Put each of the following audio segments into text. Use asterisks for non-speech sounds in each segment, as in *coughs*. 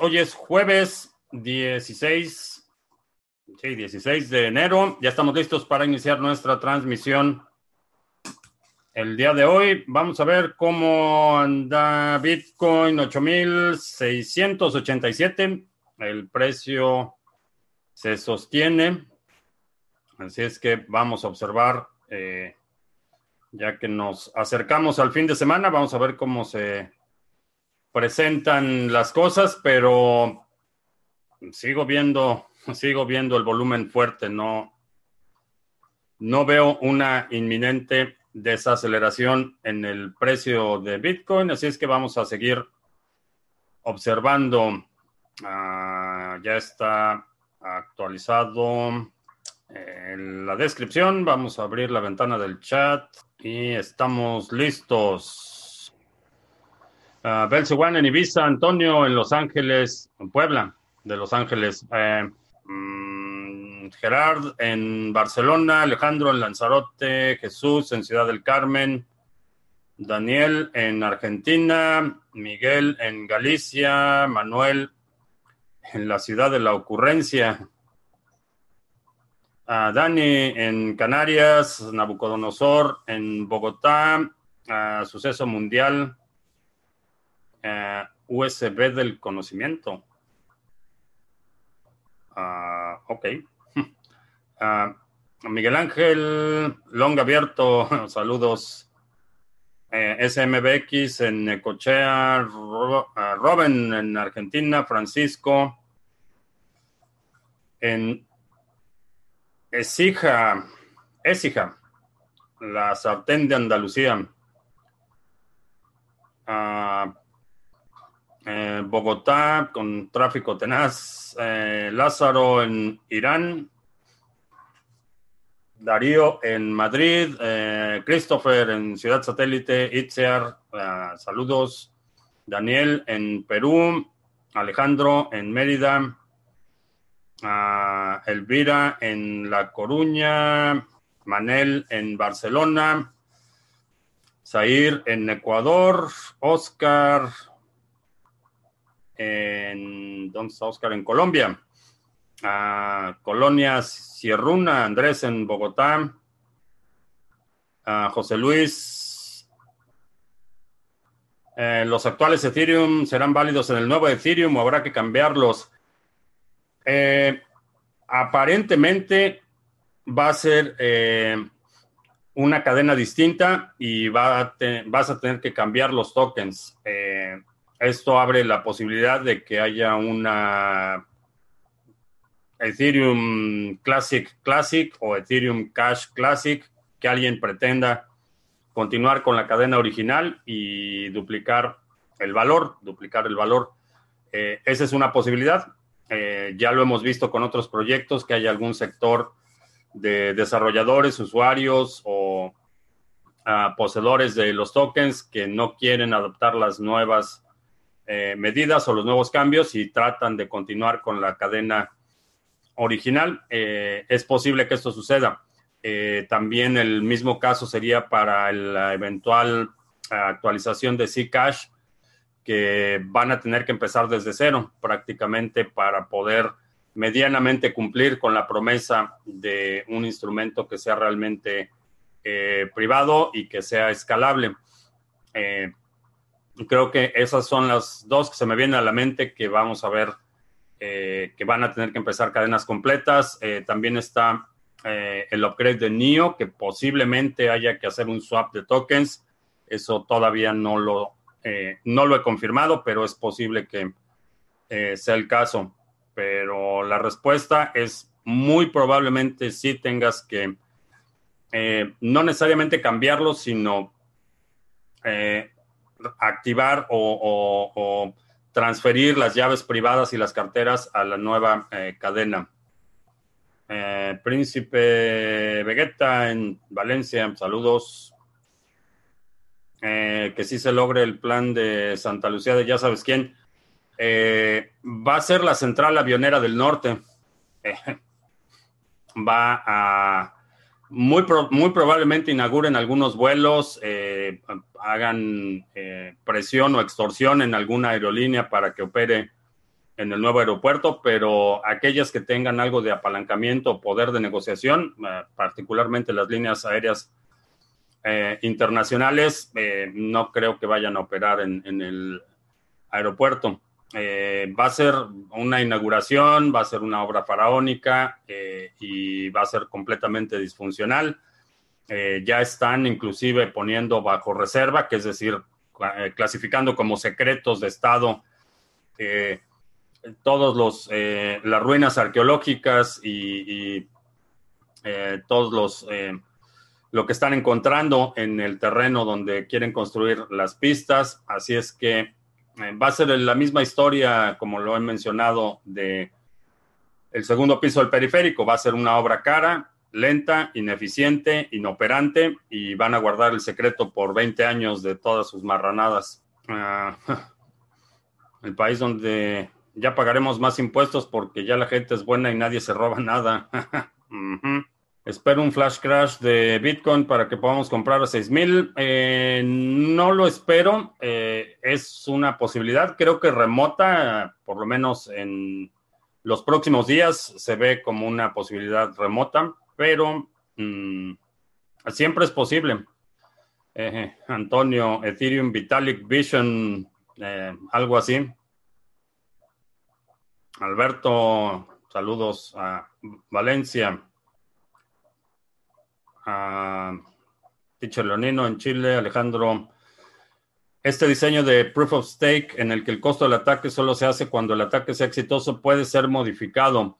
Hoy es jueves 16, sí, 16 de enero. Ya estamos listos para iniciar nuestra transmisión. El día de hoy vamos a ver cómo anda Bitcoin 8687. El precio se sostiene. Así es que vamos a observar, eh, ya que nos acercamos al fin de semana, vamos a ver cómo se presentan las cosas, pero sigo viendo, sigo viendo el volumen fuerte, no, no veo una inminente desaceleración en el precio de Bitcoin, así es que vamos a seguir observando. Ah, ya está actualizado en la descripción. Vamos a abrir la ventana del chat y estamos listos. Uh, en Ibiza, Antonio en Los Ángeles, en Puebla, de Los Ángeles. Eh, mm, Gerard en Barcelona, Alejandro en Lanzarote, Jesús en Ciudad del Carmen, Daniel en Argentina, Miguel en Galicia, Manuel en la ciudad de la ocurrencia, uh, Dani en Canarias, Nabucodonosor en Bogotá, uh, Suceso Mundial eh, USB del conocimiento. Ah, ok. *laughs* Ah, Miguel Ángel, long abierto, *laughs* saludos. Eh, SMBX en Necochea, Robin en Argentina, Francisco en Esija, Esija, la sartén de Andalucía. Uh, eh, Bogotá con tráfico tenaz, eh, Lázaro en Irán, Darío en Madrid, eh, Christopher en Ciudad Satélite, Itziar, saludos, Daniel en Perú, Alejandro en Mérida, Elvira en La Coruña, Manel en Barcelona, Zair en Ecuador, Oscar en, ¿dónde Oscar? En Colombia. Colonia Sierruna, Andrés en Bogotá. José Luis. Eh, ¿Los actuales Ethereum serán válidos en el nuevo Ethereum o habrá que cambiarlos? Eh, aparentemente va a ser eh, una cadena distinta y va vas a tener que cambiar los tokens. Esto abre la posibilidad de que haya una Ethereum Classic Classic o Ethereum Cash Classic, que alguien pretenda continuar con la cadena original y duplicar el valor, duplicar el valor. Eh, esa es una posibilidad. Eh, ya lo hemos visto con otros proyectos, que hay algún sector de desarrolladores, usuarios o ah, poseedores de los tokens que no quieren adoptar las nuevas eh, medidas o los nuevos cambios y tratan de continuar con la cadena original. Eh, es posible que esto suceda. Eh, también el mismo caso sería para la eventual actualización de Zcash, que van a tener que empezar desde cero prácticamente para poder medianamente cumplir con la promesa de un instrumento que sea realmente privado y que sea escalable. Creo que esas son las dos que se me vienen a la mente que vamos a ver eh, que van a tener que empezar cadenas completas. Eh, también está eh, el upgrade de NIO, que posiblemente haya que hacer un swap de tokens. Eso todavía no lo, no lo he confirmado, pero es posible que sea el caso. Pero la respuesta es muy probablemente sí tengas que no necesariamente cambiarlo, sino activar o, transferir las llaves privadas y las carteras a la nueva eh, cadena. Eh, Príncipe Vegeta en Valencia, saludos. Eh, que sí se logre el plan de Santa Lucía de ya sabes quién. va a ser la central avionera del norte. *laughs* va a muy, muy probablemente inauguren algunos vuelos, eh, hagan eh, presión o extorsión en alguna aerolínea para que opere en el nuevo aeropuerto, pero aquellas que tengan algo de apalancamiento o poder de negociación, eh, particularmente las líneas aéreas eh, internacionales, eh, no creo que vayan a operar en, en el aeropuerto. va a ser una inauguración, va a ser una obra faraónica y va a ser completamente disfuncional. ya están inclusive poniendo bajo reserva, que es decir, clasificando como secretos de Estado todos los eh, las ruinas arqueológicas y, eh, todos los eh, lo que están encontrando en el terreno donde quieren construir las pistas. Así es que va a ser la misma historia, como lo he mencionado, de el segundo piso del periférico. Va a ser una obra cara, lenta, ineficiente, inoperante y van a guardar el secreto por 20 años de todas sus marranadas. Ah, *laughs* el país donde ya pagaremos más impuestos porque ya la gente es buena y nadie se roba nada. *laughs* Espero un flash crash de Bitcoin para que podamos comprar a 6000. Eh, no lo espero. Eh, es una posibilidad, creo que remota, por lo menos en los próximos días se ve como una posibilidad remota, pero mm, siempre es posible. Eh, Antonio, Ethereum, Vitalik, Vision, algo así. Alberto, saludos a Valencia. A Teacher Leonino en Chile, Alejandro. Este diseño de Proof of Stake en el que el costo del ataque solo se hace cuando el ataque sea exitoso puede ser modificado.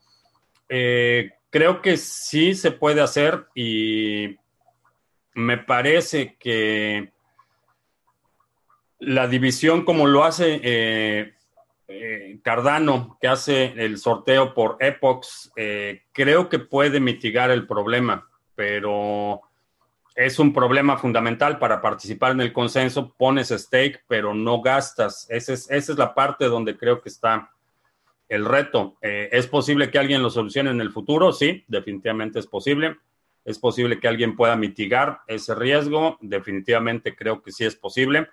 Eh, creo que sí se puede hacer y me parece que la división como lo hace eh, eh, Cardano, que hace el sorteo por Epox, eh, creo que puede mitigar el problema, pero es un problema fundamental para participar en el consenso. Pones stake, pero no gastas. Esa es, esa es la parte donde creo que está el reto. Eh, ¿Es posible que alguien lo solucione en el futuro? Sí, definitivamente es posible. ¿Es posible que alguien pueda mitigar ese riesgo? Definitivamente creo que sí es posible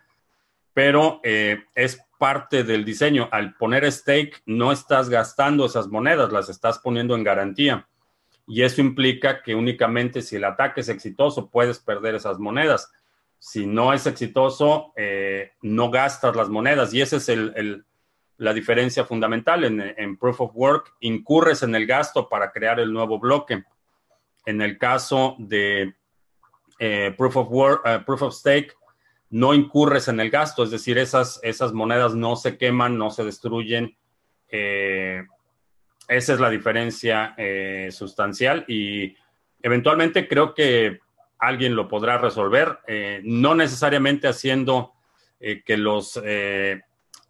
pero eh, es parte del diseño. Al poner stake, no estás gastando esas monedas, las estás poniendo en garantía. Y eso implica que únicamente si el ataque es exitoso, puedes perder esas monedas. Si no es exitoso, eh, no gastas las monedas. Y esa es la diferencia fundamental. En, Proof of Work, incurres en el gasto para crear el nuevo bloque. En el caso de eh, Proof, of Work, Proof of Stake, no incurres en el gasto, es decir, esas, esas monedas no se queman, no se destruyen. Eh, esa es la diferencia eh, sustancial y eventualmente creo que alguien lo podrá resolver, eh, no necesariamente haciendo que los,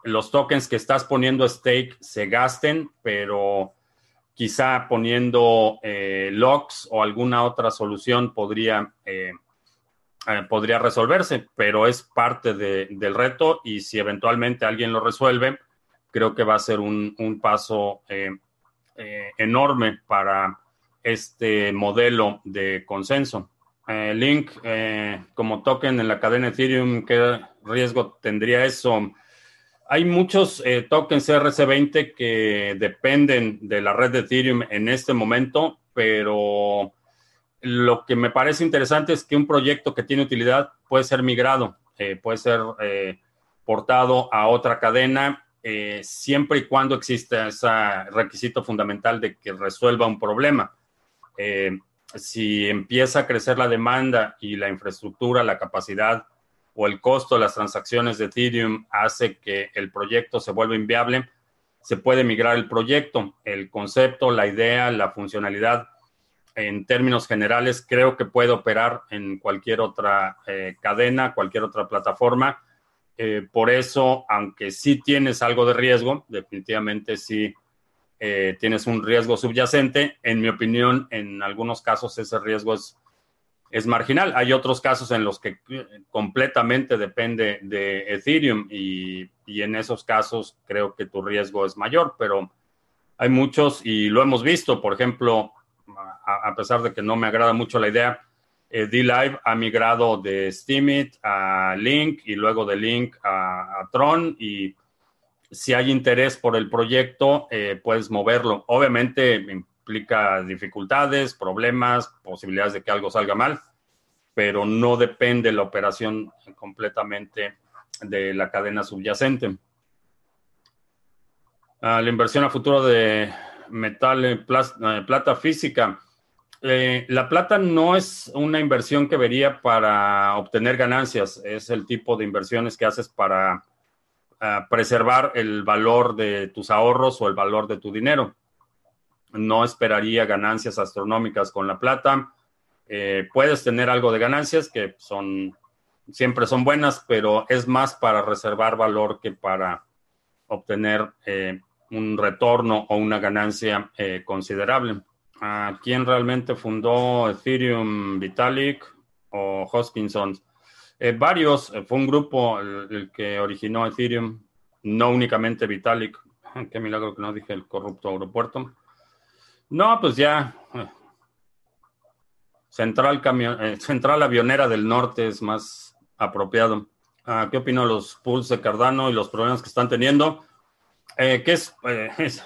los tokens que estás poniendo stake se gasten, pero quizá poniendo locks o alguna otra solución podría eh, podría resolverse, pero es parte del reto y si eventualmente alguien lo resuelve, creo que va a ser un, paso eh, eh, enorme para este modelo de consenso. Link como token en la cadena Ethereum, ¿qué riesgo tendría eso? Hay muchos tokens RC20 que dependen de la red de Ethereum en este momento, pero lo que me parece interesante es que un proyecto que tiene utilidad puede ser migrado, eh, puede ser eh, portado a otra cadena, eh, siempre y cuando exista ese requisito fundamental de que resuelva un problema. si empieza a crecer la demanda y la infraestructura, la capacidad o el costo de las transacciones de Ethereum hace que el proyecto se vuelva inviable, se puede migrar el proyecto. El concepto, la idea, la funcionalidad en términos generales, creo que puede operar en cualquier otra eh, cadena, cualquier otra plataforma. Eh, por eso, aunque sí tienes algo de riesgo, definitivamente sí eh, tienes un riesgo subyacente. En mi opinión, en algunos casos ese riesgo es, es marginal. Hay otros casos en los que completamente depende de Ethereum y, y en esos casos creo que tu riesgo es mayor, pero hay muchos y lo hemos visto. Por ejemplo, a, pesar de que no me agrada mucho la idea, eh, D-Live ha migrado de Steemit a Link y luego de Link a, Tron y si hay interés por el proyecto, eh, puedes moverlo. Obviamente implica dificultades, problemas, posibilidades de que algo salga mal, pero no depende la operación completamente de la cadena subyacente. Ah, la inversión a futuro de metal, eh, plata física. Eh, la plata no es una inversión que vería para obtener ganancias, es el tipo de inversiones que haces para ah, preservar el valor de tus ahorros o el valor de tu dinero. No esperaría ganancias astronómicas con la plata. Eh, puedes tener algo de ganancias que son siempre son buenas, pero es más para reservar valor que para obtener eh, un retorno o una ganancia considerable. ¿Quién realmente fundó Ethereum, Vitalik o Hoskinson? Eh, varios, eh, fue un grupo el, que originó Ethereum, no únicamente Vitalik. *laughs* Qué milagro que no dije el corrupto aeropuerto. No, pues ya. Eh, central, Avionera del Norte es más apropiado. Ah, ¿Qué opino de los pools de Cardano y los problemas que están teniendo? ¿Qué es, *laughs* es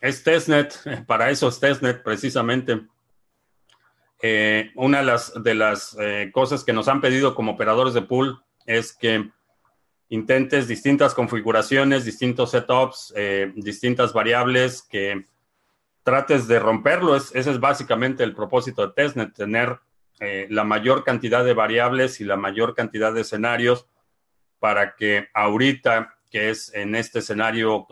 es testnet, para eso es testnet precisamente. Eh, una de las, eh, cosas que nos han pedido como operadores de pool es que intentes distintas configuraciones, distintos setups, eh, distintas variables, que trates de romperlo. ese es básicamente el propósito de testnet, tener la mayor cantidad de variables y la mayor cantidad de escenarios para que ahorita, que es en este escenario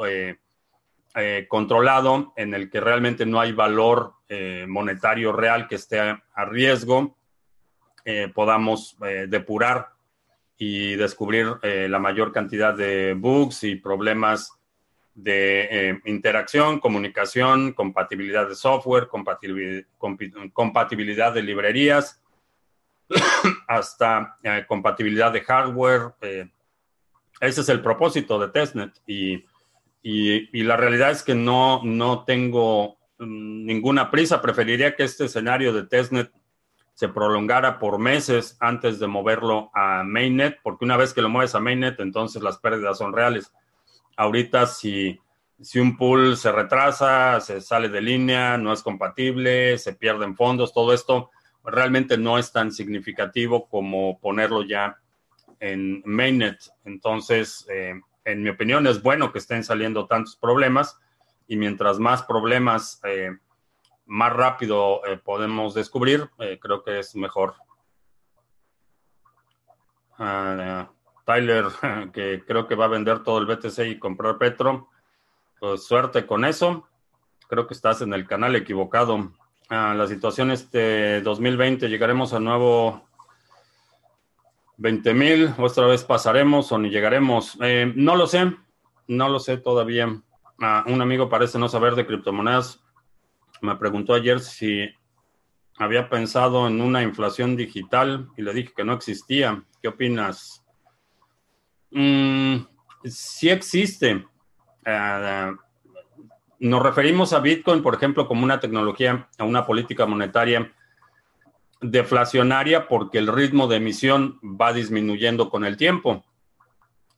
eh, controlado en el que realmente no hay valor eh, monetario real que esté a, riesgo, eh, podamos depurar y descubrir la mayor cantidad de bugs y problemas de interacción, comunicación, compatibilidad de software, compatibilidad, compatibilidad de librerías, *coughs* hasta compatibilidad de hardware. ese es el propósito de testnet y y, la realidad es que no, no tengo mm, ninguna prisa. Preferiría que este escenario de testnet se prolongara por meses antes de moverlo a mainnet, porque una vez que lo mueves a mainnet, entonces las pérdidas son reales. Ahorita, si, si un pool se retrasa, se sale de línea, no es compatible, se pierden fondos, todo esto realmente no es tan significativo como ponerlo ya en mainnet. Entonces, eh, en mi opinión, es bueno que estén saliendo tantos problemas y mientras más problemas eh, más rápido eh, podemos descubrir, eh, creo que es mejor. Ah, Tyler, *laughs* que creo que va a vender todo el BTC y comprar Petro. Pues suerte con eso. Creo que estás en el canal equivocado. Ah, la situación este 2020 llegaremos a nuevo 20 mil, otra vez pasaremos o ni llegaremos. Eh, no lo sé, no lo sé todavía. Ah, un amigo parece no saber de criptomonedas. Me preguntó ayer si había pensado en una inflación digital y le dije que no existía. ¿Qué opinas? Mm, sí existe. Ah, nos referimos a Bitcoin, por ejemplo, como una tecnología, a una política monetaria deflacionaria porque el ritmo de emisión va disminuyendo con el tiempo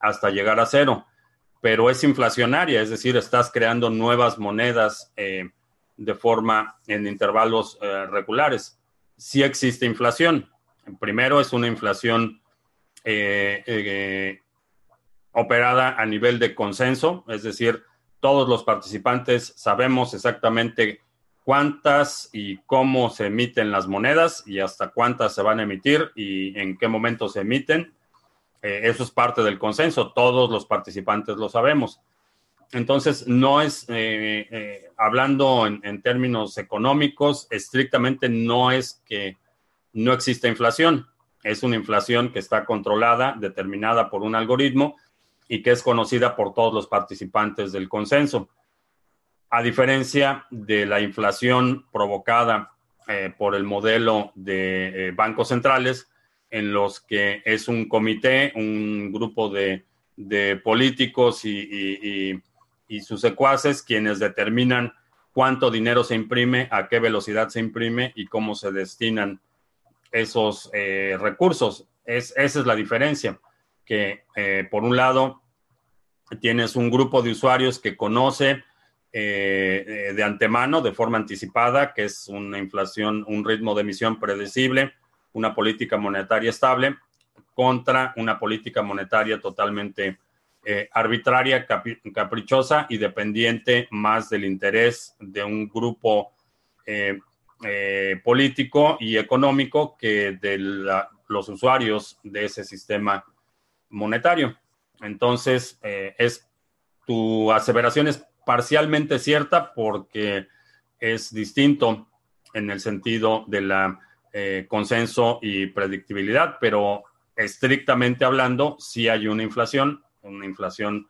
hasta llegar a cero, pero es inflacionaria, es decir, estás creando nuevas monedas eh, de forma en intervalos eh, regulares. Sí existe inflación. Primero es una inflación eh, operada a nivel de consenso, es decir, todos los participantes sabemos exactamente cuántas y cómo se emiten las monedas y hasta cuántas se van a emitir y en qué momento se emiten. Eh, eso es parte del consenso, todos los participantes lo sabemos. Entonces, no es, eh, eh, hablando en, términos económicos, estrictamente no es que no exista inflación, es una inflación que está controlada, determinada por un algoritmo y que es conocida por todos los participantes del consenso a diferencia de la inflación provocada eh, por el modelo de eh, bancos centrales, en los que es un comité, un grupo de, políticos y, sus secuaces quienes determinan cuánto dinero se imprime, a qué velocidad se imprime y cómo se destinan esos eh, recursos. Es, esa es la diferencia, que por un lado tienes un grupo de usuarios que conoce eh, de antemano, de forma anticipada, que es una inflación, un ritmo de emisión predecible, una política monetaria estable, contra una política monetaria totalmente eh, arbitraria, caprichosa y dependiente más del interés de un grupo eh, político y económico que de los usuarios de ese sistema monetario. Entonces, es tu aseveración es parcialmente cierta porque es distinto en el sentido de la eh, consenso y predictibilidad, pero estrictamente hablando, sí hay una inflación, una inflación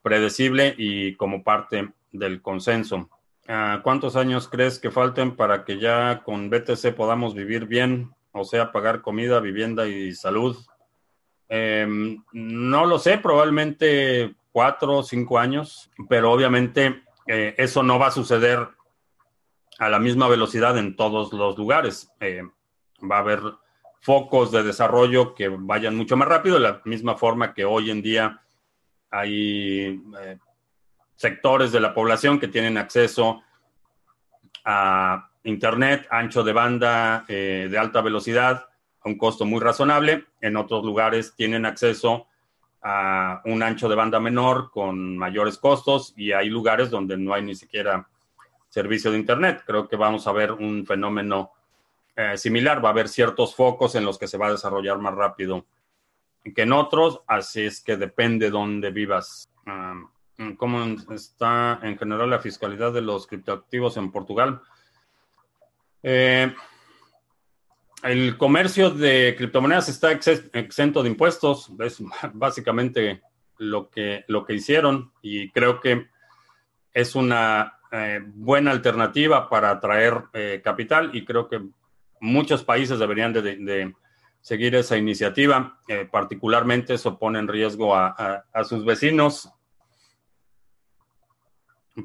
predecible y como parte del consenso. Ah, ¿Cuántos años crees que falten para que ya con BTC podamos vivir bien? O sea, pagar comida, vivienda y salud. Em, no lo sé, probablemente cuatro o cinco años, pero obviamente eh, eso no va a suceder a la misma velocidad en todos los lugares. Eh, va a haber focos de desarrollo que vayan mucho más rápido, de la misma forma que hoy en día hay eh, sectores de la población que tienen acceso a Internet, ancho de banda de alta velocidad, a un costo muy razonable. En otros lugares tienen acceso a un ancho de banda menor con mayores costos y hay lugares donde no hay ni siquiera servicio de Internet. Creo que vamos a ver un fenómeno eh, similar. Va a haber ciertos focos en los que se va a desarrollar más rápido que en otros, así es que depende dónde vivas. ¿Cómo está en general la fiscalidad de los criptoactivos en Portugal? Eh, el comercio de criptomonedas está exento de impuestos, es *laughs* básicamente lo que, lo que hicieron y creo que es una eh, buena alternativa para atraer eh, capital y creo que muchos países deberían de, seguir esa iniciativa, eh, particularmente eso pone en riesgo a, sus vecinos,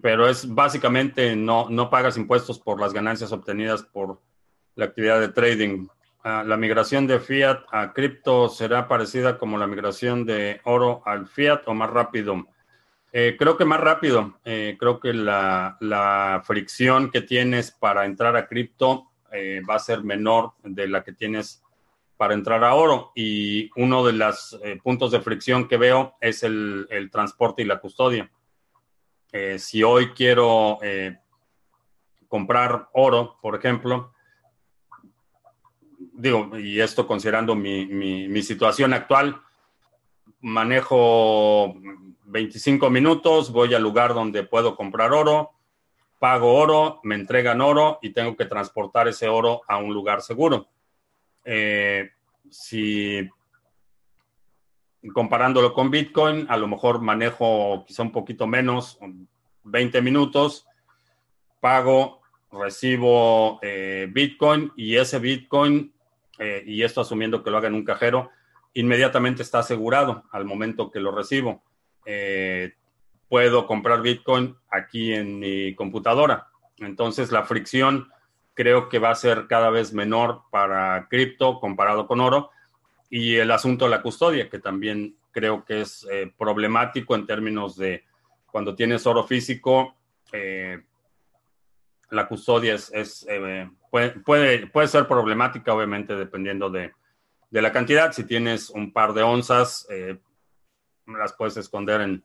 pero es básicamente no, no pagas impuestos por las ganancias obtenidas por la actividad de trading. Ah, la migración de fiat a cripto será parecida como la migración de oro al fiat o más rápido. Eh, creo que más rápido. Eh, creo que la, fricción que tienes para entrar a cripto eh, va a ser menor de la que tienes para entrar a oro. Y uno de los puntos de fricción que veo es el, el transporte y la custodia. si hoy quiero comprar oro, por ejemplo, digo, y esto considerando mi, situación actual, manejo 25 minutos, voy al lugar donde puedo comprar oro, pago oro, me entregan oro y tengo que transportar ese oro a un lugar seguro. Eh, si comparándolo con Bitcoin, a lo mejor manejo quizá un poquito menos, 20 minutos, pago, recibo eh, Bitcoin y ese Bitcoin eh, y esto asumiendo que lo haga en un cajero, inmediatamente está asegurado al momento que lo recibo. Eh, puedo comprar Bitcoin aquí en mi computadora. Entonces la fricción creo que va a ser cada vez menor para cripto comparado con oro. Y el asunto de la custodia, que también creo que es eh, problemático en términos de cuando tienes oro físico, la custodia es, puede, puede, ser problemática, obviamente, dependiendo de, la cantidad. Si tienes un par de onzas, eh, las puedes esconder en,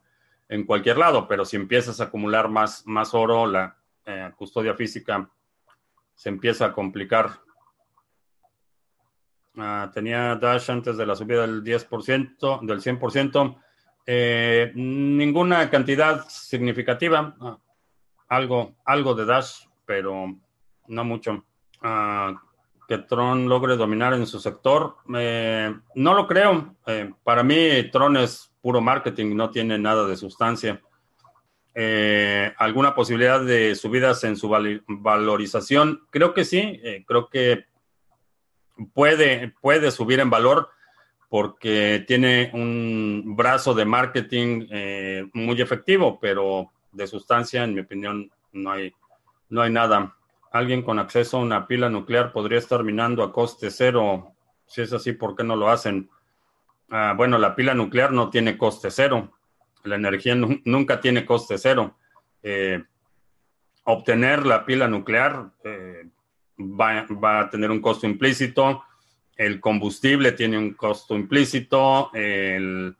cualquier lado, pero si empiezas a acumular más, más oro, la eh, custodia física se empieza a complicar. Ah, tenía Dash antes de la subida del 10%, del 100%. ninguna cantidad significativa. Ah, algo, algo de Dash pero no mucho. Ah, que Tron logre dominar en su sector, eh, no lo creo. Eh, para mí, Tron es puro marketing, no tiene nada de sustancia. Eh, ¿Alguna posibilidad de subidas en su valorización? Creo que sí, creo que puede, puede subir en valor porque tiene un brazo de marketing muy efectivo, pero de sustancia, en mi opinión, no hay, no hay nada. Alguien con acceso a una pila nuclear podría estar minando a coste cero. Si es así, ¿por qué no lo hacen? Ah, bueno, la pila nuclear no tiene coste cero. La energía nunca tiene coste cero. Eh, obtener la pila nuclear eh, va, a tener un costo implícito, el combustible tiene un costo implícito, el,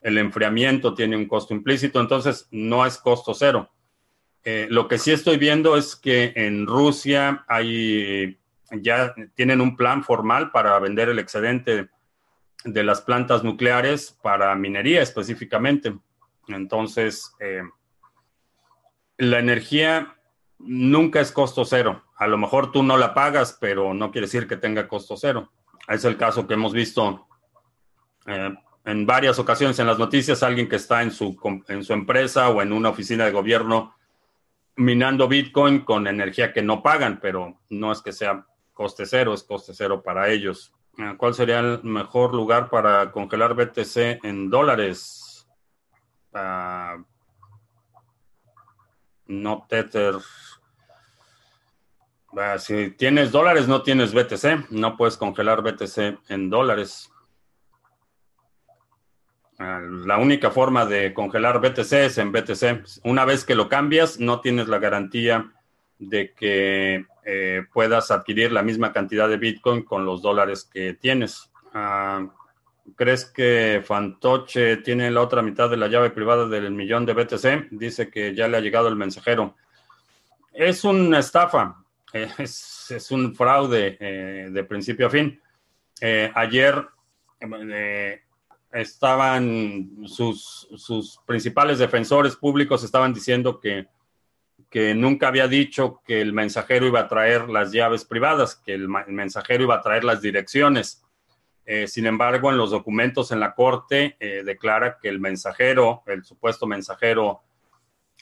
enfriamiento tiene un costo implícito, entonces no es costo cero. Eh, lo que sí estoy viendo es que en Rusia hay ya tienen un plan formal para vender el excedente de las plantas nucleares para minería específicamente. Entonces, eh, la energía nunca es costo cero. A lo mejor tú no la pagas, pero no quiere decir que tenga costo cero. Es el caso que hemos visto eh, en varias ocasiones en las noticias, alguien que está en su, en su empresa o en una oficina de gobierno minando Bitcoin con energía que no pagan, pero no es que sea coste cero, es coste cero para ellos. Ah, ¿Cuál sería el mejor lugar para congelar BTC en dólares? Uh, no Tether. Ah, si tienes dólares, no tienes BTC. No puedes congelar BTC en dólares. La única forma de congelar BTC es en BTC. Una vez que lo cambias, no tienes la garantía de que eh, puedas adquirir la misma cantidad de Bitcoin con los dólares que tienes. Ah, ¿Crees que Fantoche tiene la otra mitad de la llave privada del millón de BTC? Dice que ya le ha llegado el mensajero. Es una estafa, *laughs* es, un fraude eh, de principio a fin. Eh, ayer estaban sus, sus principales defensores públicos estaban diciendo que que nunca había dicho que el mensajero iba a traer las llaves privadas, que el, mensajero iba a traer las direcciones. Eh, sin embargo, en los documentos en la corte eh, declara que el mensajero, el supuesto mensajero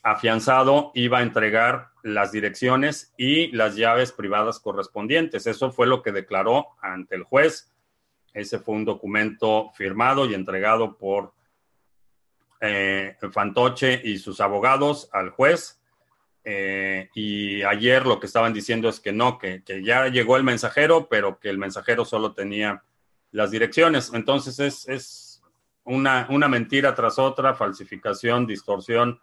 afianzado, iba a entregar las direcciones y las llaves privadas correspondientes. Eso fue lo que declaró ante el juez. Ese fue un documento firmado y entregado por eh, Fantoche y sus abogados al juez eh, y ayer lo que estaban diciendo es que no, que, ya llegó el mensajero, pero que el mensajero solo tenía las direcciones. Entonces es, una, mentira tras otra, falsificación, distorsión.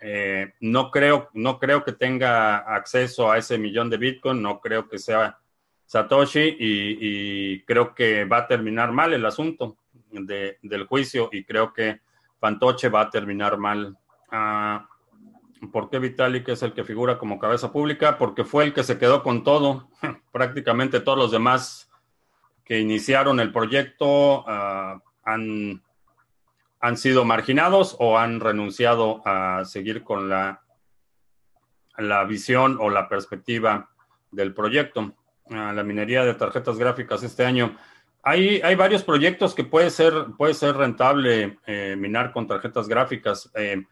Eh, no, creo, no creo que tenga acceso a ese millón de Bitcoin, no creo que sea Satoshi y, creo que va a terminar mal el asunto del juicio y creo que Fantoche va a terminar mal. Ah, ¿Por qué Vitalik es el que figura como cabeza pública? Porque fue el que se quedó con todo. *laughs* Prácticamente todos los demás que iniciaron el proyecto ah, han, han sido marginados o han renunciado a seguir con la, la visión o la perspectiva del proyecto. Ah, la minería de tarjetas gráficas este año. Hay, hay varios proyectos que puede ser, puede ser rentable eh, minar con tarjetas gráficas. Eh,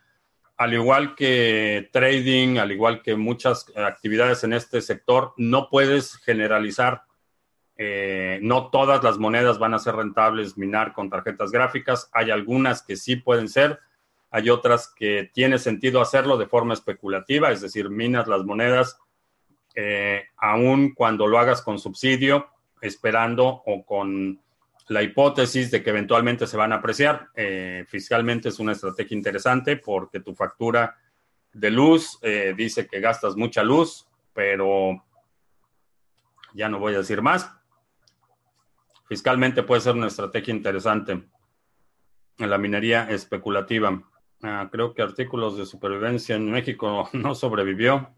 al igual que trading, al igual que muchas actividades en este sector, no puedes generalizar. Eh, no todas las monedas van a ser rentables minar con tarjetas gráficas. Hay algunas que sí pueden ser. Hay otras que tiene sentido hacerlo de forma especulativa, es decir, minas las monedas eh, aún cuando lo hagas con subsidio, esperando o con la hipótesis de que eventualmente se van a apreciar. Eh, fiscalmente es una estrategia interesante porque tu factura de luz eh, dice que gastas mucha luz, pero ya no voy a decir más. Fiscalmente puede ser una estrategia interesante en la minería especulativa. Ah, creo que artículos de supervivencia en México *laughs* no sobrevivió.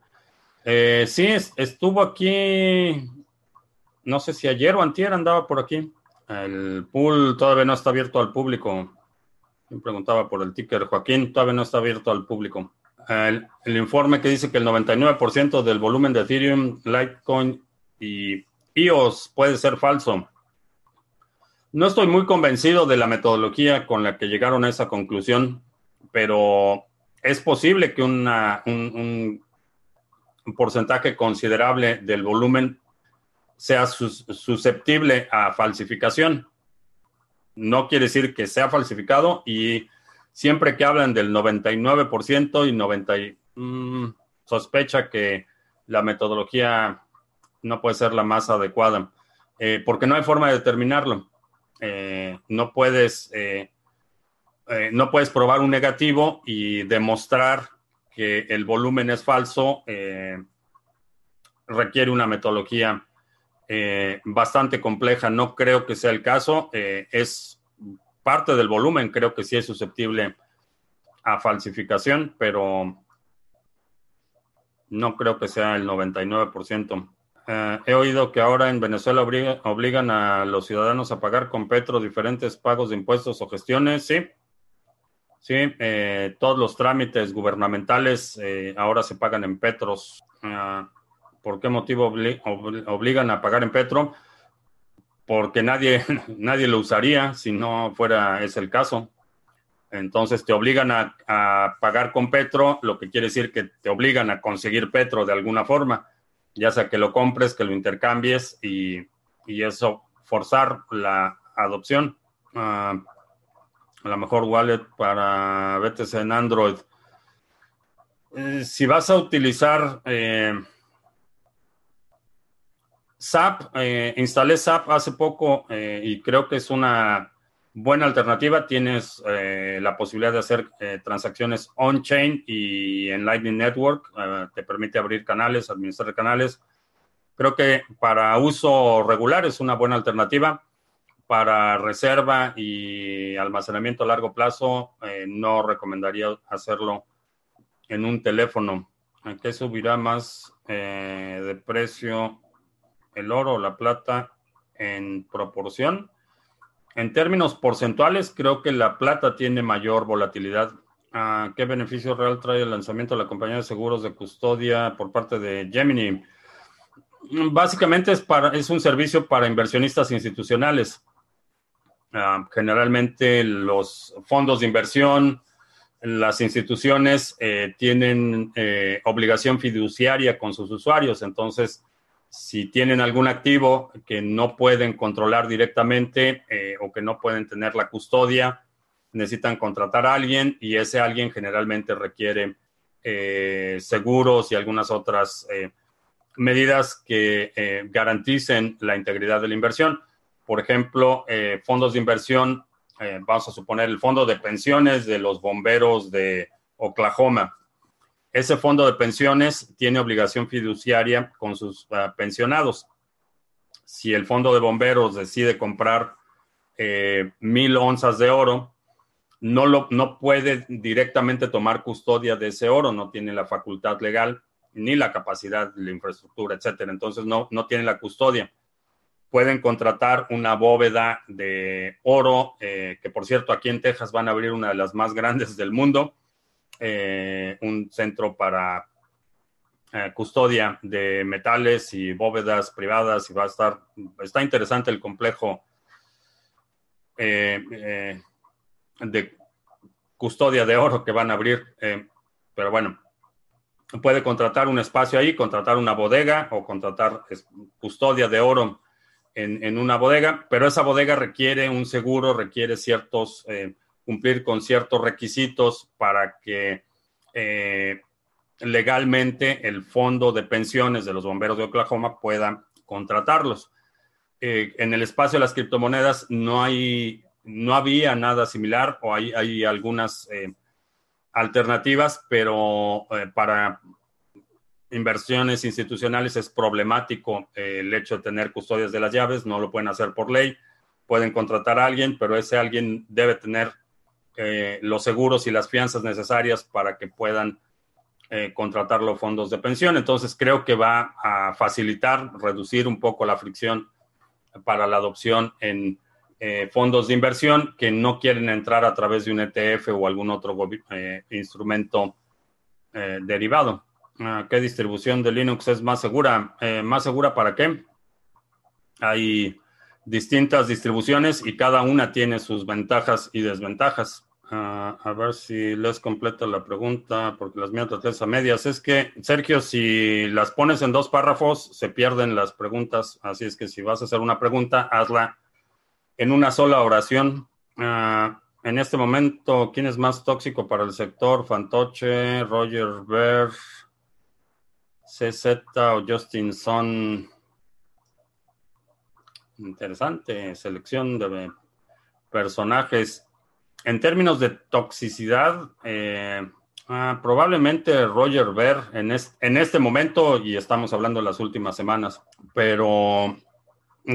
Eh, sí, estuvo aquí, no sé si ayer o antier andaba por aquí. El pool todavía no está abierto al público. Me preguntaba por el ticker. Joaquín, todavía no está abierto al público. El, informe que dice que el 99% del volumen de Ethereum, Litecoin y EOS puede ser falso. No estoy muy convencido de la metodología con la que llegaron a esa conclusión, pero es posible que un, un porcentaje considerable del volumen sea susceptible a falsificación. No quiere decir que sea falsificado y siempre que hablan del 99% y 90 mm, sospecha que la metodología no puede ser la más adecuada, eh, porque no hay forma de determinarlo. Eh, no puedes, eh, no puedes probar un negativo y demostrar que el volumen es falso. Eh, requiere una metodología eh, bastante compleja. No creo que sea el caso. es parte del volumen, creo que sí es susceptible a falsificación, pero no creo que sea el 99%. Eh, he oído que ahora en Venezuela obligan a los ciudadanos a pagar con Petro diferentes pagos de impuestos o gestiones. Sí, sí, eh, todos los trámites gubernamentales eh, ahora se pagan en Petros. ¿Por qué motivo obligan a pagar en Petro? Porque nadie, *laughs* nadie lo usaría si no fuera ese el caso. Entonces te obligan a, pagar con Petro, lo que quiere decir que te obligan a conseguir Petro de alguna forma, ya sea que lo compres, que lo intercambies y, eso forzar la adopción. a lo mejor wallet para BTC en Android. Eh, si vas a utilizar eh, SAP, eh, instalé SAP hace poco y creo que es una buena alternativa. Tienes eh, la posibilidad de hacer eh, transacciones on-chain y en Lightning Network. Eh, te permite abrir canales, administrar canales. Creo que para uso regular es una buena alternativa. Para reserva y almacenamiento a largo plazo, no recomendaría hacerlo en un teléfono. ¿A qué subirá más de precio el oro o la plata en proporción? En términos porcentuales, creo que la plata tiene mayor volatilidad. Ah, ¿Qué beneficio real trae el lanzamiento de la compañía de seguros de custodia por parte de Gemini? Básicamente es, para, es un servicio para inversionistas institucionales. Ah, generalmente los fondos de inversión, las instituciones eh, tienen eh, obligación fiduciaria con sus usuarios, entonces si tienen algún activo que no pueden controlar directamente eh, o que no pueden tener la custodia, necesitan contratar a alguien y ese alguien generalmente requiere seguros y algunas otras medidas que garanticen la integridad de la inversión. Por ejemplo, fondos de inversión, vamos a suponer el fondo de pensiones de los bomberos de Oklahoma ese fondo de pensiones tiene obligación fiduciaria con sus ah, pensionados. Si el fondo de bomberos decide comprar eh, mil onzas de oro, no, lo, no puede directamente tomar custodia de ese oro, no tiene la facultad legal ni la capacidad, la infraestructura, etcétera. Entonces no, no tiene la custodia. Pueden contratar una bóveda de oro, eh, que por cierto aquí en Texas van a abrir una de las más grandes del mundo eh, un centro para eh, custodia de metales y bóvedas privadas y va a estar, está interesante el complejo de custodia de oro que van a abrir, pero bueno, puede contratar un espacio ahí, contratar una bodega o contratar custodia de oro en, una bodega, pero esa bodega requiere un seguro, requiere ciertos cumplir con ciertos requisitos para que eh, legalmente el fondo de pensiones de los bomberos de Oklahoma pueda contratarlos. Eh, en el espacio de las criptomonedas no hay, no había nada similar o hay, hay algunas eh, alternativas, pero para inversiones institucionales es problemático el hecho de tener custodias de las llaves, no lo pueden hacer por ley, pueden contratar a alguien, pero ese alguien debe tener eh, los seguros y las fianzas necesarias para que puedan eh, contratar los fondos de pensión. Entonces, creo que va a facilitar, reducir un poco la fricción para la adopción en eh, fondos de inversión que no quieren entrar a través de un ETF o algún otro instrumento derivado. Ah, ¿Qué distribución de Linux es más segura? ¿Más segura para qué? Hay distintas distribuciones y cada una tiene sus ventajas y desventajas. Ah, a ver si les completo la pregunta, porque las mías las a medias. Es que, Sergio, si las pones en dos párrafos, se pierden las preguntas. Así es que si vas a hacer una pregunta, hazla en una sola oración. Ah, en este momento, ¿quién es más tóxico para el sector? Fantoche, Roger Ver, CZ o Justin Son. Interesante selección de personajes. en términos de toxicidad, eh, ah, probablemente Roger Ver en, en este momento, y estamos hablando de las últimas semanas, pero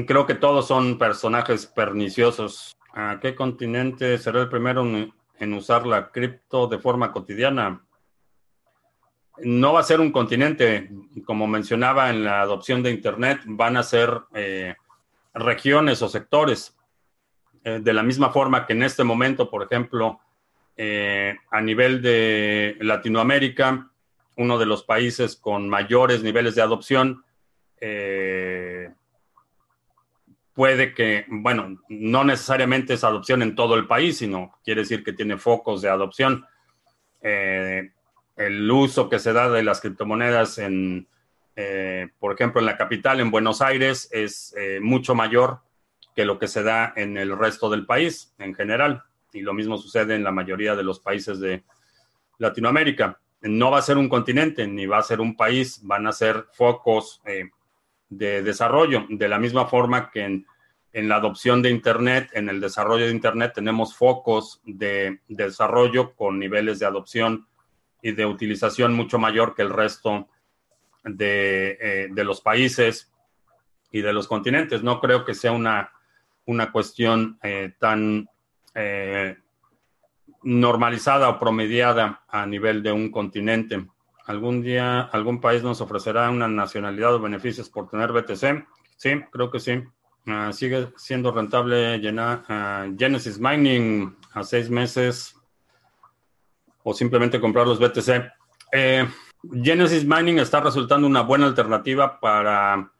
creo que todos son personajes perniciosos. ¿A qué continente será el primero en usar la cripto de forma cotidiana? No va a ser un continente, como mencionaba en la adopción de Internet, van a ser eh, regiones o sectores. Eh, de la misma forma que en este momento, por ejemplo, eh, a nivel de Latinoamérica, uno de los países con mayores niveles de adopción, puede que, bueno, no necesariamente es adopción en todo el país, sino quiere decir que tiene focos de adopción el uso que se da de las criptomonedas en, eh, por ejemplo, en la capital, en Buenos Aires, es eh, mucho mayor que lo que se da en el resto del país en general. Y lo mismo sucede en la mayoría de los países de Latinoamérica. No va a ser un continente ni va a ser un país, van a ser focos eh, de desarrollo, de la misma forma que en, en, la adopción de Internet, en el desarrollo de Internet, tenemos focos de, de desarrollo con niveles de adopción y de utilización mucho mayor que el resto de, eh, de, los países y de los continentes. No creo que sea una, una cuestión eh, tan eh, normalizada o promediada a nivel de un continente. ¿Algún día algún país nos ofrecerá una nacionalidad o beneficios por tener BTC? Sí, creo que sí. Ah, sigue siendo rentable llenar, ah, Genesis Mining a seis meses o simplemente comprar los BTC. Eh, Genesis Mining está resultando una buena alternativa para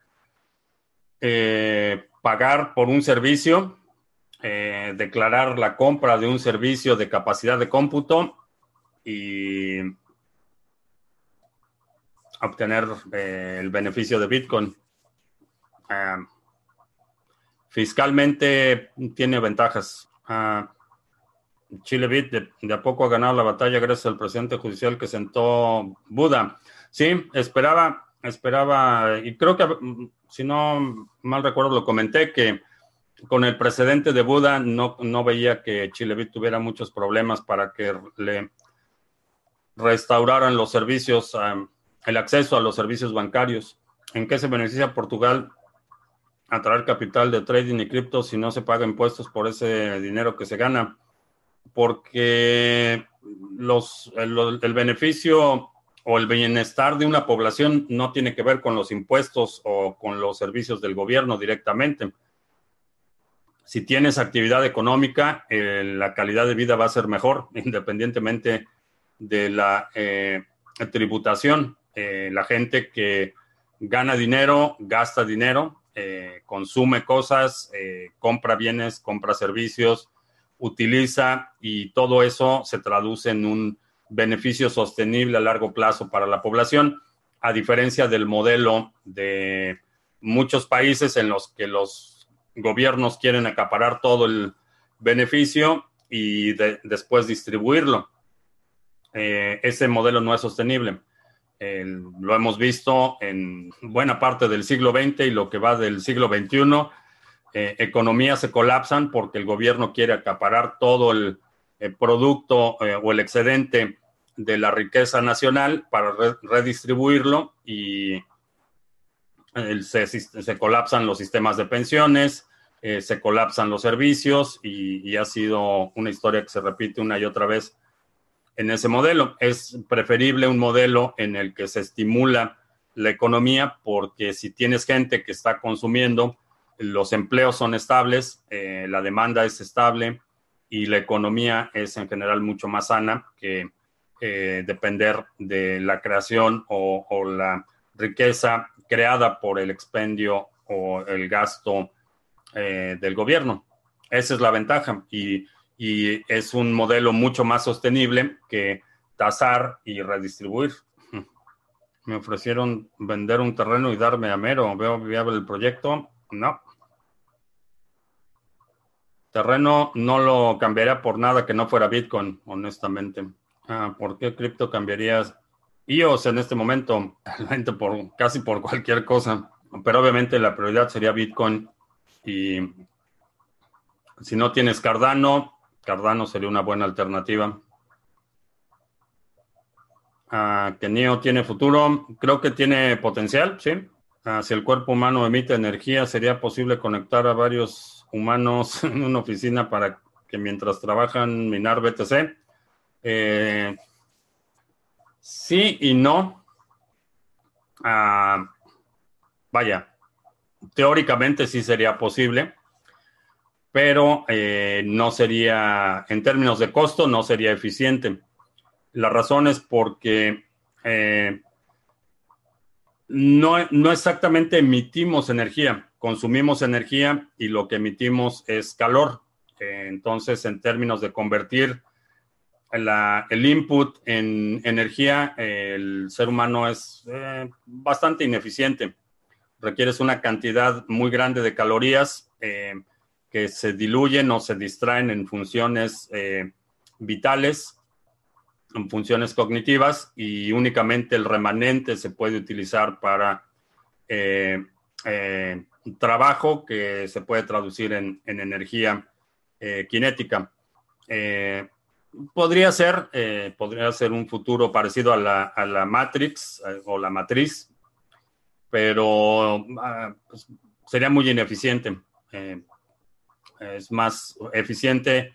eh, pagar por un servicio, eh, declarar la compra de un servicio de capacidad de cómputo y obtener el beneficio de Bitcoin. fiscalmente tiene ventajas. Ah, Chile Bit de, a poco ha ganado la batalla gracias al presidente judicial que sentó Buda. Sí, esperaba, esperaba, y creo que, si no mal recuerdo, lo comenté, que con el precedente de Buda no, no veía que Chile Bit tuviera muchos problemas para que le restauraran los servicios, el acceso a los servicios bancarios. ¿En qué se beneficia Portugal a traer capital de trading y cripto si no se paga impuestos por ese dinero que se gana? Porque los, el, beneficio o el bienestar de una población no tiene que ver con los impuestos o con los servicios del gobierno directamente. Si tienes actividad económica, eh, la calidad de vida va a ser mejor, *laughs* independientemente de la eh, tributación. Eh, la gente que gana dinero, gasta dinero, consume cosas, compra bienes, compra servicios, utiliza y todo eso se traduce en un beneficio sostenible a largo plazo para la población, a diferencia del modelo de muchos países en los que los gobiernos quieren acaparar todo el beneficio y después distribuirlo. Eh, ese modelo no es sostenible. lo hemos visto en buena parte del siglo XX y lo que va del siglo XXI eh, economías se colapsan porque el gobierno quiere acaparar todo el, producto eh, o el excedente de la riqueza nacional para redistribuirlo y se, colapsan los sistemas de pensiones, eh, se colapsan los servicios y, ha sido una historia que se repite una y otra vez en ese modelo. Es preferible un modelo en el que se estimula la economía porque si tienes gente que está consumiendo, los empleos son estables, eh, la demanda es estable y la economía es en general mucho más sana que eh, depender de la creación o, la riqueza creada por el expendio o el gasto eh, del gobierno. Esa es la ventaja y, y, es un modelo mucho más sostenible que tasar y redistribuir. *laughs* Me ofrecieron vender un terreno y darme a mero. ¿Veo viable el proyecto? No. Terreno no lo cambiaría por nada que no fuera Bitcoin, honestamente. Ah, ¿Por qué cripto cambiarías IOS en este momento? *laughs* por, casi por cualquier cosa. Pero obviamente la prioridad sería Bitcoin. Y si no tienes Cardano, Cardano sería una buena alternativa. Ah, que NEO tiene futuro, creo que tiene potencial, sí. Ah, si el cuerpo humano emite energía, sería posible conectar a varios humanos *laughs* en una oficina para que mientras trabajan minar BTC. Eh, sí y no. Ah, vaya, teóricamente sí sería posible, pero eh, no sería, en términos de costo, no sería eficiente. La razón es porque eh, no, no, exactamente emitimos energía, consumimos energía y lo que emitimos es calor. Eh, entonces, en términos de convertir el input en energía, el ser humano es eh, bastante ineficiente. Requieres una cantidad muy grande de calorías que se diluyen o se distraen en funciones vitales en funciones cognitivas y únicamente el remanente se puede utilizar para eh, eh, trabajo que se puede traducir en, energía eh, cinética. podría ser, podría ser un futuro parecido a la, Matrix o la matriz, pero ah, pues, sería muy ineficiente. es más eficiente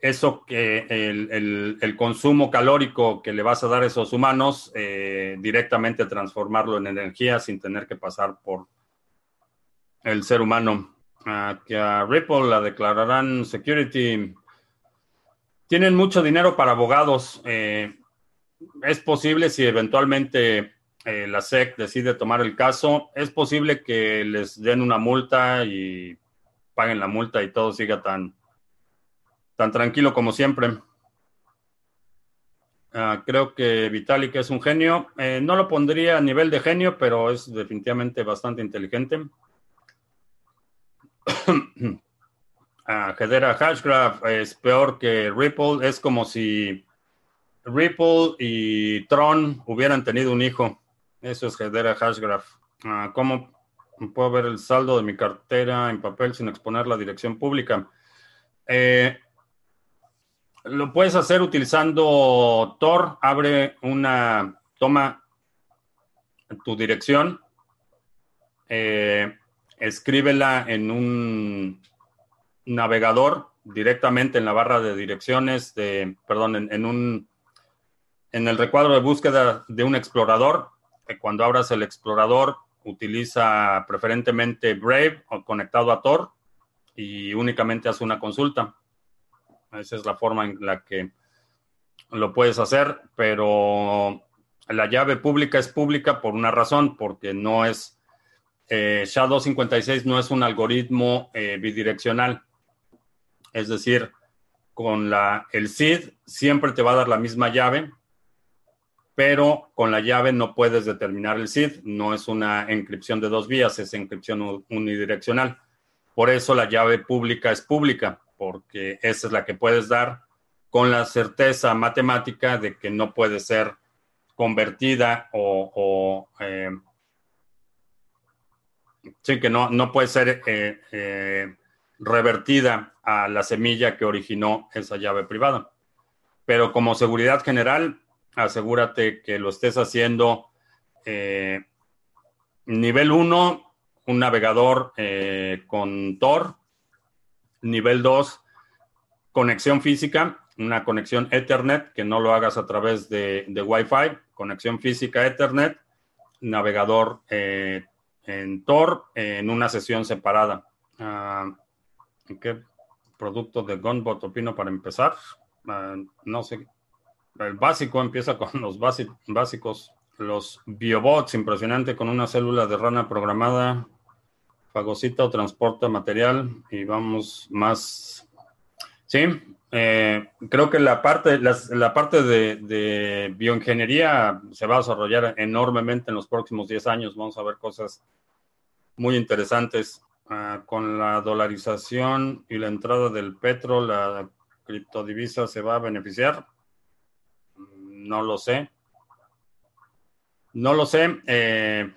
eso que el, consumo calórico que le vas a dar a esos humanos, eh, directamente transformarlo en energía sin tener que pasar por el ser humano. que a Ripple la declararán security. Tienen mucho dinero para abogados. Eh, es posible si eventualmente eh, la SEC decide tomar el caso, es posible que les den una multa y paguen la multa y todo siga tan tan tranquilo como siempre. Ah, creo que Vitalik es un genio. Eh, no lo pondría a nivel de genio, pero es definitivamente bastante inteligente. Uh, *coughs* Hedera Hashgraph es peor que Ripple. Es como si Ripple y Tron hubieran tenido un hijo. Eso es Hedera Hashgraph. Uh, ¿Cómo puedo ver el saldo de mi cartera en papel sin exponer la dirección pública? Eh, lo puedes hacer utilizando Tor, abre una, toma tu dirección, eh, escríbela en un navegador directamente en la barra de direcciones, de, perdón, en, un, en el recuadro de búsqueda de un explorador. cuando abras el explorador, utiliza preferentemente Brave o conectado a Tor y únicamente haz una consulta. Esa es la forma en la que lo puedes hacer, pero la llave pública es pública por una razón, porque no es, eh, SHA-256 no es un algoritmo eh, bidireccional. Es decir, con la, el SID siempre te va a dar la misma llave, pero con la llave no puedes determinar el SID. No es una encripción de dos vías, es encripción unidireccional. Por eso la llave pública es pública porque esa es la que puedes dar con la certeza matemática de que no puede ser convertida o, eh, sí, que no, no puede ser eh, eh, revertida a la semilla que originó esa llave privada. Pero como seguridad general, asegúrate que lo estés haciendo nivel 1, un navegador con Tor, Nivel 2, conexión física, una conexión Ethernet, que no lo hagas a través de, de Wi-Fi, conexión física Ethernet, navegador eh, en Tor, en una sesión separada. Ah, ¿Qué producto de Gunbot opino para empezar? Ah, no sé. El básico empieza con los básicos. Los biobots, impresionante, con una célula de rana programada fagocita o transporta material y vamos más. Sí, eh, creo que la parte, la, parte de, bioingeniería se va a desarrollar enormemente en los próximos 10 años. Vamos a ver cosas muy interesantes. Ah, con la dolarización y la entrada del petro, la criptodivisa se va a beneficiar. No lo sé. No lo sé. Eh,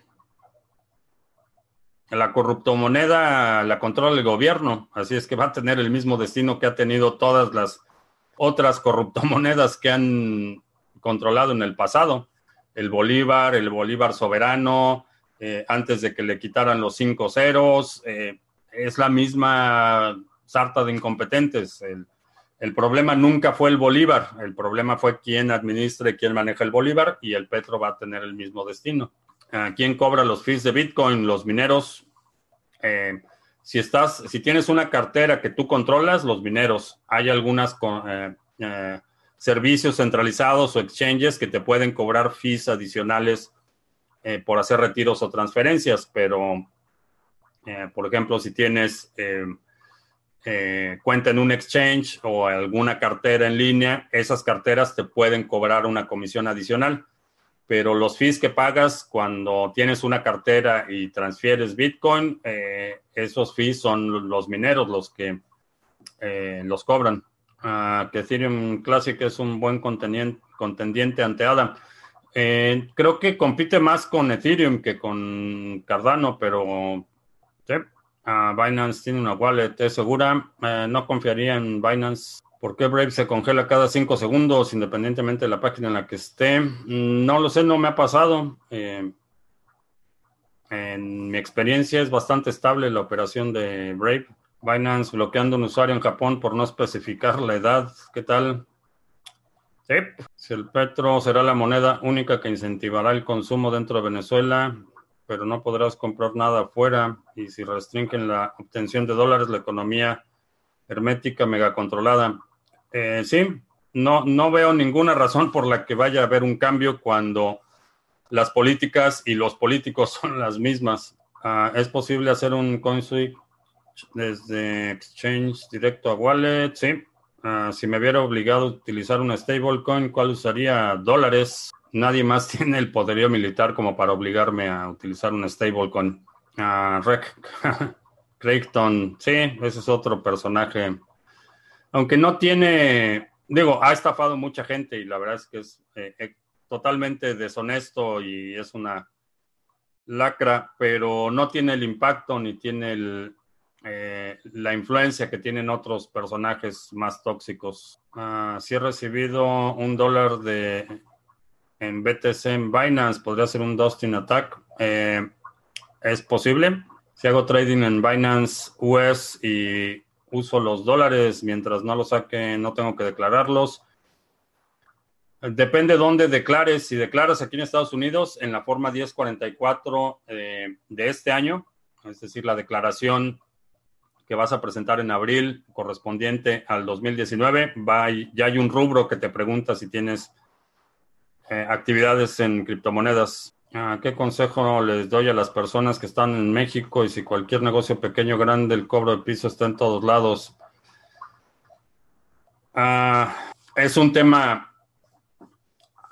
la corruptomoneda la controla el gobierno, así es que va a tener el mismo destino que ha tenido todas las otras corruptomonedas que han controlado en el pasado. El Bolívar, el Bolívar soberano, eh, antes de que le quitaran los cinco ceros, eh, es la misma sarta de incompetentes. El, el, problema nunca fue el Bolívar, el problema fue quién administra y quién maneja el Bolívar y el Petro va a tener el mismo destino. ¿Quién cobra los fees de Bitcoin? Los mineros. Eh, si estás, si tienes una cartera que tú controlas, los mineros. Hay algunos eh, eh, servicios centralizados o exchanges que te pueden cobrar fees adicionales por hacer retiros o transferencias, pero, por ejemplo, si tienes cuenta en un exchange o alguna cartera en línea, esas carteras te pueden cobrar una comisión adicional pero los fees que pagas cuando tienes una cartera y transfieres Bitcoin, eh, esos fees son los mineros los que eh, los cobran. Uh, que Ethereum Classic es un buen contendiente ante ADA. Eh, creo que compite más con Ethereum que con Cardano, pero. Ah, Binance tiene una wallet, segura. no confiaría en Binance ¿Por qué Brave se congela cada cinco segundos independientemente de la página en la que esté? Mm, no lo sé, no me ha pasado. Eh, en mi experiencia es bastante estable la operación de Brave. Binance bloqueando un usuario en Japón por no especificar la edad. ¿Qué tal? Sí. Si el petro será la moneda única que incentivará el consumo dentro de Venezuela, pero no podrás comprar nada afuera. Y si restringen la obtención de dólares, la economía hermética mega controlada. Eh, sí, no, no veo ninguna razón por la que vaya a haber un cambio cuando las políticas y los políticos *laughs* son las mismas. Ah, ¿Es posible hacer un coin switch desde exchange directo a wallet? Sí. Ah, si me viera obligado a utilizar una stablecoin, ¿cuál usaría? Dólares. Nadie más *laughs* tiene el poderío militar como para obligarme a utilizar una stablecoin. Uh, Creighton, *laughs* sí, ese es otro personaje aunque no tiene, digo, ha estafado mucha gente y la verdad es que es eh, eh, totalmente deshonesto y es una lacra, pero no tiene el impacto ni tiene eh, la influencia que tienen otros personajes más tóxicos. Ah, si he recibido un dólar de en BTC en Binance, podría ser un Dustin Attack. es posible. Si hago trading en Binance US y uso los dólares mientras no los saque, no tengo que declararlos. Depende dónde declares. Si declaras aquí en Estados Unidos, en la forma 1044 eh, de este año, es decir, la declaración que vas a presentar en abril correspondiente al 2019, va, ya hay un rubro que te pregunta si tienes eh, actividades en criptomonedas. Ah, ¿Qué consejo les doy a las personas que están en México y si cualquier negocio pequeño o grande, el cobro de piso está en todos lados? Ah, es un tema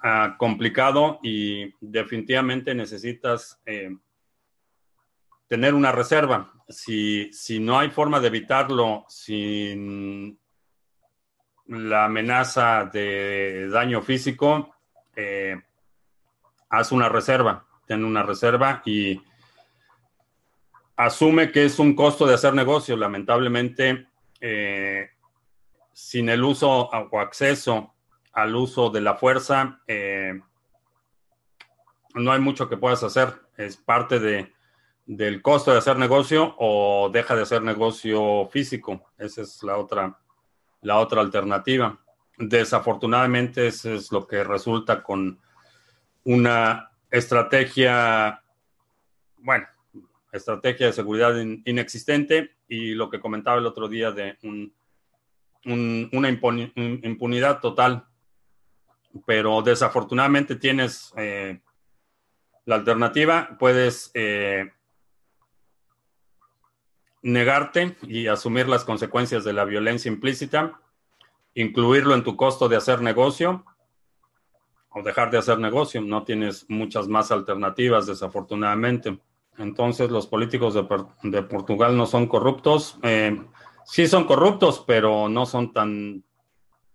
ah, complicado y definitivamente necesitas eh, tener una reserva. Si, si no hay forma de evitarlo sin la amenaza de daño físico, eh, haz una reserva, ten una reserva y asume que es un costo de hacer negocio. Lamentablemente, eh, sin el uso o acceso al uso de la fuerza, eh, no hay mucho que puedas hacer. Es parte de, del costo de hacer negocio o deja de hacer negocio físico. Esa es la otra, la otra alternativa. Desafortunadamente, eso es lo que resulta con una estrategia, bueno, estrategia de seguridad inexistente y lo que comentaba el otro día de una impunidad total. Pero desafortunadamente tienes eh, la alternativa, puedes eh, negarte y asumir las consecuencias de la violencia implícita, incluirlo en tu costo de hacer negocio o dejar de hacer negocio. No tienes muchas más alternativas, desafortunadamente. Entonces, los políticos de, Portugal no son corruptos. Eh, sí son corruptos, pero no son tan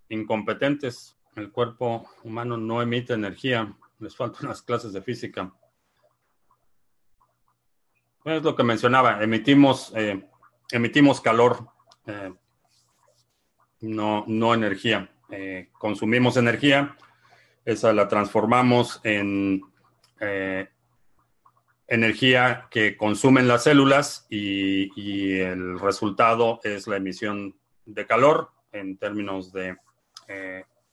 incompetentes. El cuerpo humano no emite energía. Les faltan las clases de física. Es lo que mencionaba, emitimos, eh, emitimos calor, eh, no, no energía. Consumimos energía, esa la transformamos en energía que consumen las células y, y, el resultado es la emisión de calor en términos de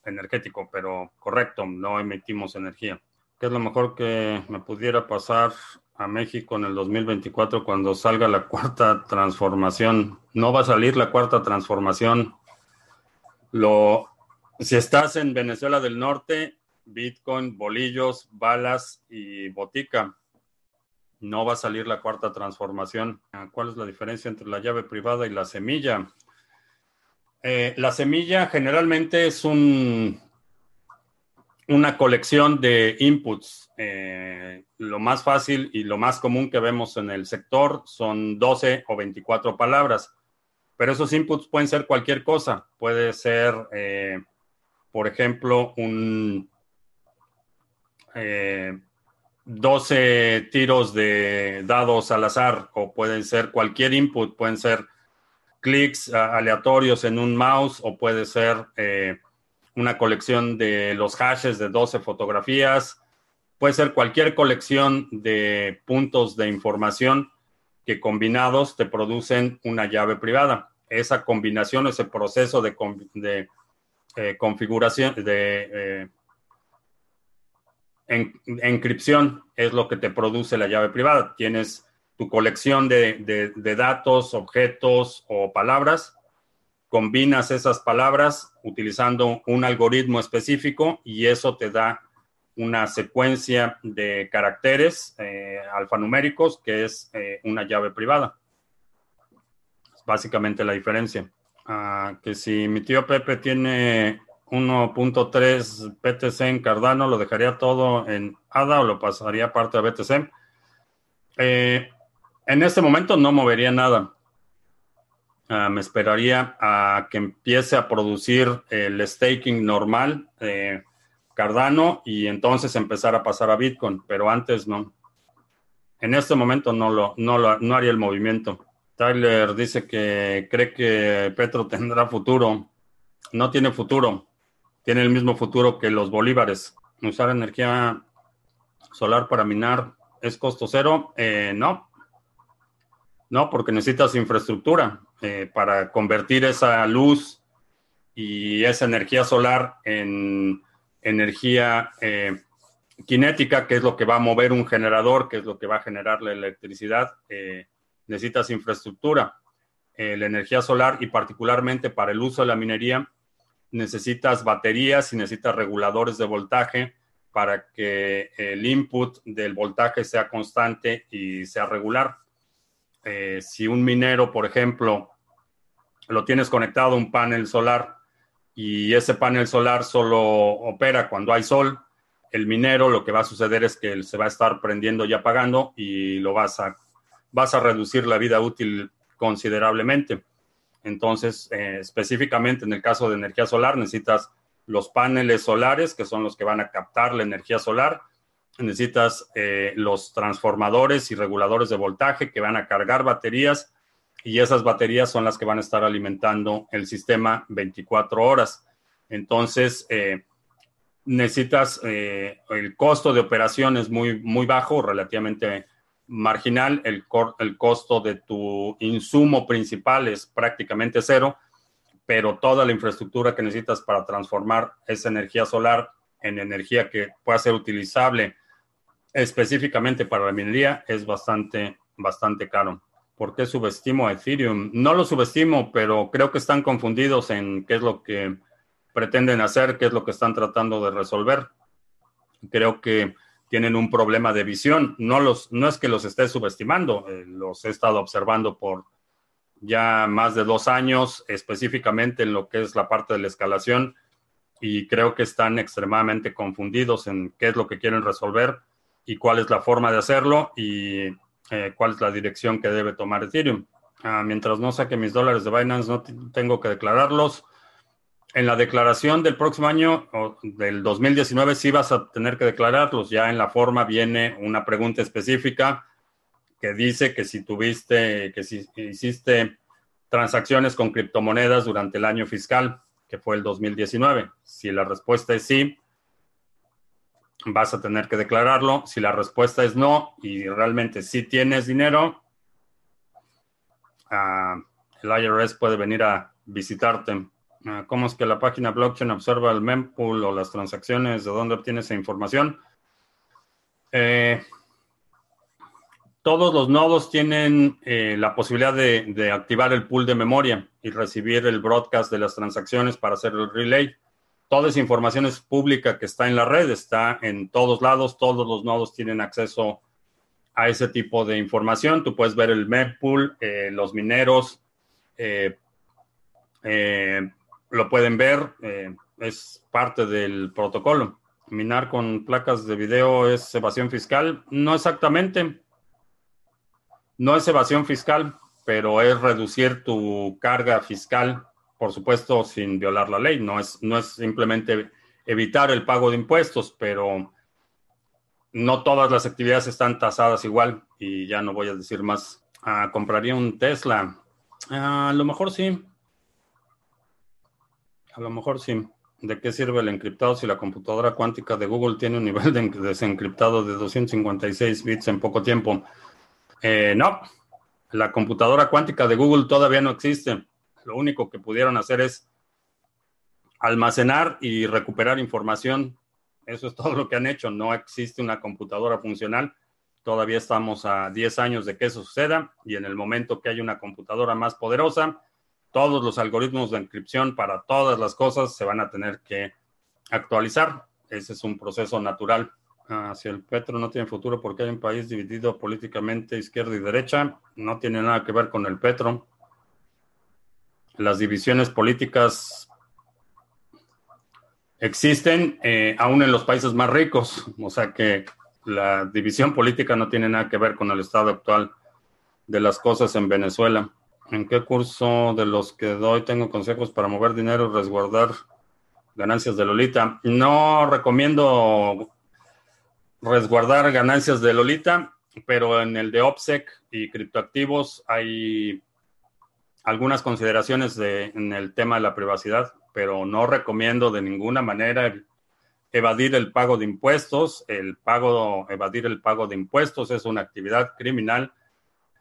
energético, pero correcto, no emitimos energía. ¿Qué es lo mejor que me pudiera pasar a México en el 2024 cuando salga la cuarta transformación. No va a salir la cuarta transformación. Lo, si estás en Venezuela del Norte, Bitcoin, bolillos, balas y botica, no va a salir la cuarta transformación. ¿Cuál es la diferencia entre la llave privada y la semilla? Eh, la semilla generalmente es un una colección de inputs. Eh, lo más fácil y lo más común que vemos en el sector son 12 o 24 palabras, pero esos inputs pueden ser cualquier cosa. Puede ser, eh, por ejemplo, un 12 eh, tiros de dados al azar o pueden ser cualquier input, pueden ser clics aleatorios en un mouse o puede ser una colección de los hashes de 12 fotografías, puede ser cualquier colección de puntos de información que combinados te producen una llave privada. Esa combinación, ese proceso de, eh, configuración, de eh, encripción es lo que te produce la llave privada. Tienes tu colección de datos, objetos o palabras combinas esas palabras utilizando un algoritmo específico y eso te da una secuencia de caracteres eh, alfanuméricos que es eh, una llave privada. Es básicamente la diferencia. Ah, que si mi tío Pepe tiene 1.3 BTC en Cardano, ¿lo dejaría todo en ADA o lo pasaría parte a BTC? Eh, en este momento no movería nada. Ah, me esperaría a que empiece a producir el staking normal eh, Cardano y entonces empezar a pasar a Bitcoin, pero antes no. En este momento no, lo, no, lo, no haría el movimiento. Tyler dice que cree que Petro *laughs* tendrá futuro. No tiene futuro. Tiene el mismo futuro que los bolívares. Usar energía solar para minar es costo cero. Eh, no, no, porque necesitas infraestructura eh, para convertir esa luz y esa energía solar en energía eh, cinética, que es lo que va a mover un generador, que es lo que va a generar la electricidad. Eh, necesitas infraestructura. la energía solar y particularmente para el uso de la minería, necesitas baterías y necesitas reguladores de voltaje para que el input del voltaje sea constante y sea regular. Eh, si un minero, por ejemplo, lo tienes conectado a un panel solar y ese panel solar solo opera cuando hay sol, el minero lo que va a suceder es que se va a estar prendiendo y apagando y lo vas a, vas a reducir la vida útil considerablemente. Entonces, eh, específicamente en el caso de energía solar, necesitas los paneles solares, que son los que van a captar la energía solar, necesitas eh, los transformadores y reguladores de voltaje que van a cargar baterías y esas baterías son las que van a estar alimentando el sistema 24 horas. Entonces, eh, necesitas, el costo de operación es muy, muy bajo, relativamente marginal, el, el costo de tu insumo principal es prácticamente cero, pero toda la infraestructura que necesitas para transformar esa energía solar en energía que pueda ser utilizable específicamente para la minería es bastante, bastante caro. ¿Por qué subestimo a Ethereum? No lo subestimo, pero creo que están confundidos en qué es lo que pretenden hacer, qué es lo que están tratando de resolver. Creo que tienen un problema de visión. No, los, no es que los esté subestimando, eh, los he estado observando por ya más de dos años, específicamente en lo que es la parte de la escalación, y creo que están extremadamente confundidos en qué es lo que quieren resolver y cuál es la forma de hacerlo y eh, cuál es la dirección que debe tomar Ethereum. Ah, mientras no saque mis dólares de Binance, no tengo que declararlos. En la declaración del próximo año, o del 2019, sí vas a tener que declararlos. Ya en la forma viene una pregunta específica que dice que si tuviste, que si hiciste transacciones con criptomonedas durante el año fiscal, que fue el 2019. Si la respuesta es sí, vas a tener que declararlo. Si la respuesta es no y realmente sí tienes dinero, uh, el IRS puede venir a visitarte. Uh, ¿Cómo es que la página blockchain observa el mempool o las transacciones? ¿De dónde obtiene esa información? Eh, todos los nodos tienen eh, la posibilidad de, de, activar el pool de memoria y recibir el broadcast de las transacciones para hacer el relay. Toda esa información es pública que está en la red, está en todos lados, todos los nodos tienen acceso a ese tipo de información. Tú puedes ver el mempool, eh, los mineros eh, eh, lo pueden ver, eh, es parte del protocolo. Minar con placas de video es evasión fiscal. No exactamente. No es evasión fiscal, pero es reducir tu carga fiscal, por supuesto, sin violar la ley. No es, no es simplemente evitar el pago de impuestos, pero no todas las actividades están tasadas igual y ya no voy a decir más. Ah, compraría un Tesla. Ah, a lo mejor sí. A lo mejor sí. ¿De qué sirve el encriptado si la computadora cuántica de Google tiene un nivel de desencriptado de 256 bits en poco tiempo? Eh, no, la computadora cuántica de Google todavía no existe. Lo único que pudieron hacer es almacenar y recuperar información eso es *laughs* todo lo que han hecho. No existe una computadora funcional. Todavía estamos a 10 años de que eso suceda y en el momento que haya una computadora más poderosa, todos los algoritmos de encripción para todas las cosas se van a tener que actualizar. Ese es un proceso natural. Ah, si el petro no tiene futuro porque hay un país dividido políticamente izquierda y derecha, no tiene nada que ver con el petro. Las divisiones políticas existen eh, aún en los países más ricos, o sea que la división política no tiene nada que ver con el estado actual de las cosas en Venezuela. ¿En qué curso de los que doy tengo consejos para mover dinero y resguardar ganancias de Lolita? No recomiendo resguardar ganancias de Lolita, pero en el de OPSEC y criptoactivos hay algunas consideraciones de, en el tema de la privacidad pero no recomiendo de ninguna manera evadir el pago de impuestos. El pago, evadir el pago de impuestos es una actividad criminal